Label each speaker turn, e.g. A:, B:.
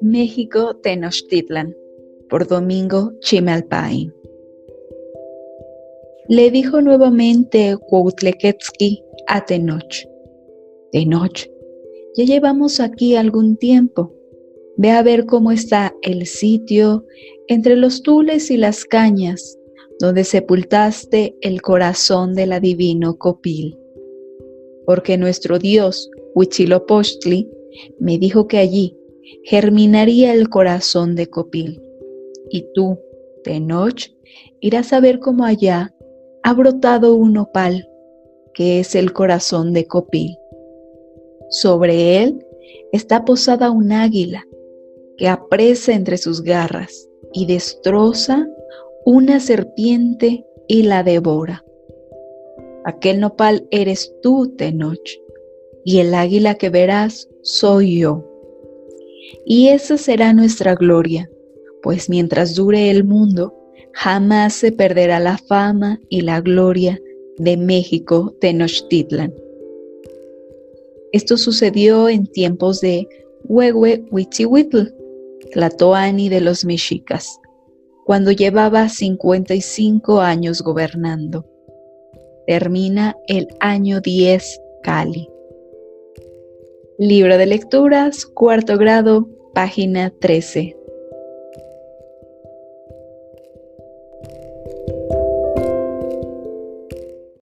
A: México Tenochtitlan por Domingo Chimalpain. Le dijo nuevamente Cuautlequetzki a Tenoch, Tenoch, ya llevamos aquí algún tiempo. Ve a ver cómo está el sitio entre los tules y las cañas, donde sepultaste el corazón del adivino Copil. Porque nuestro Dios, Huitzilopochtli, me dijo que allí germinaría el corazón de Copil. Y tú, Tenoch, irás a ver cómo allá ha brotado un opal, que es el corazón de Copil. Sobre él está posada un águila que apresa entre sus garras y destroza una serpiente y la devora. Aquel nopal eres tú, Tenoch, y el águila que verás soy yo. Y esa será nuestra gloria, pues mientras dure el mundo, jamás se perderá la fama y la gloria de México Tenochtitlan. Esto sucedió en tiempos de Huehue Huitzihuitl, Tlatoani de los mexicas, cuando llevaba 55 años gobernando. Termina el año 10 Cali. Libro de lecturas, cuarto grado, página 13.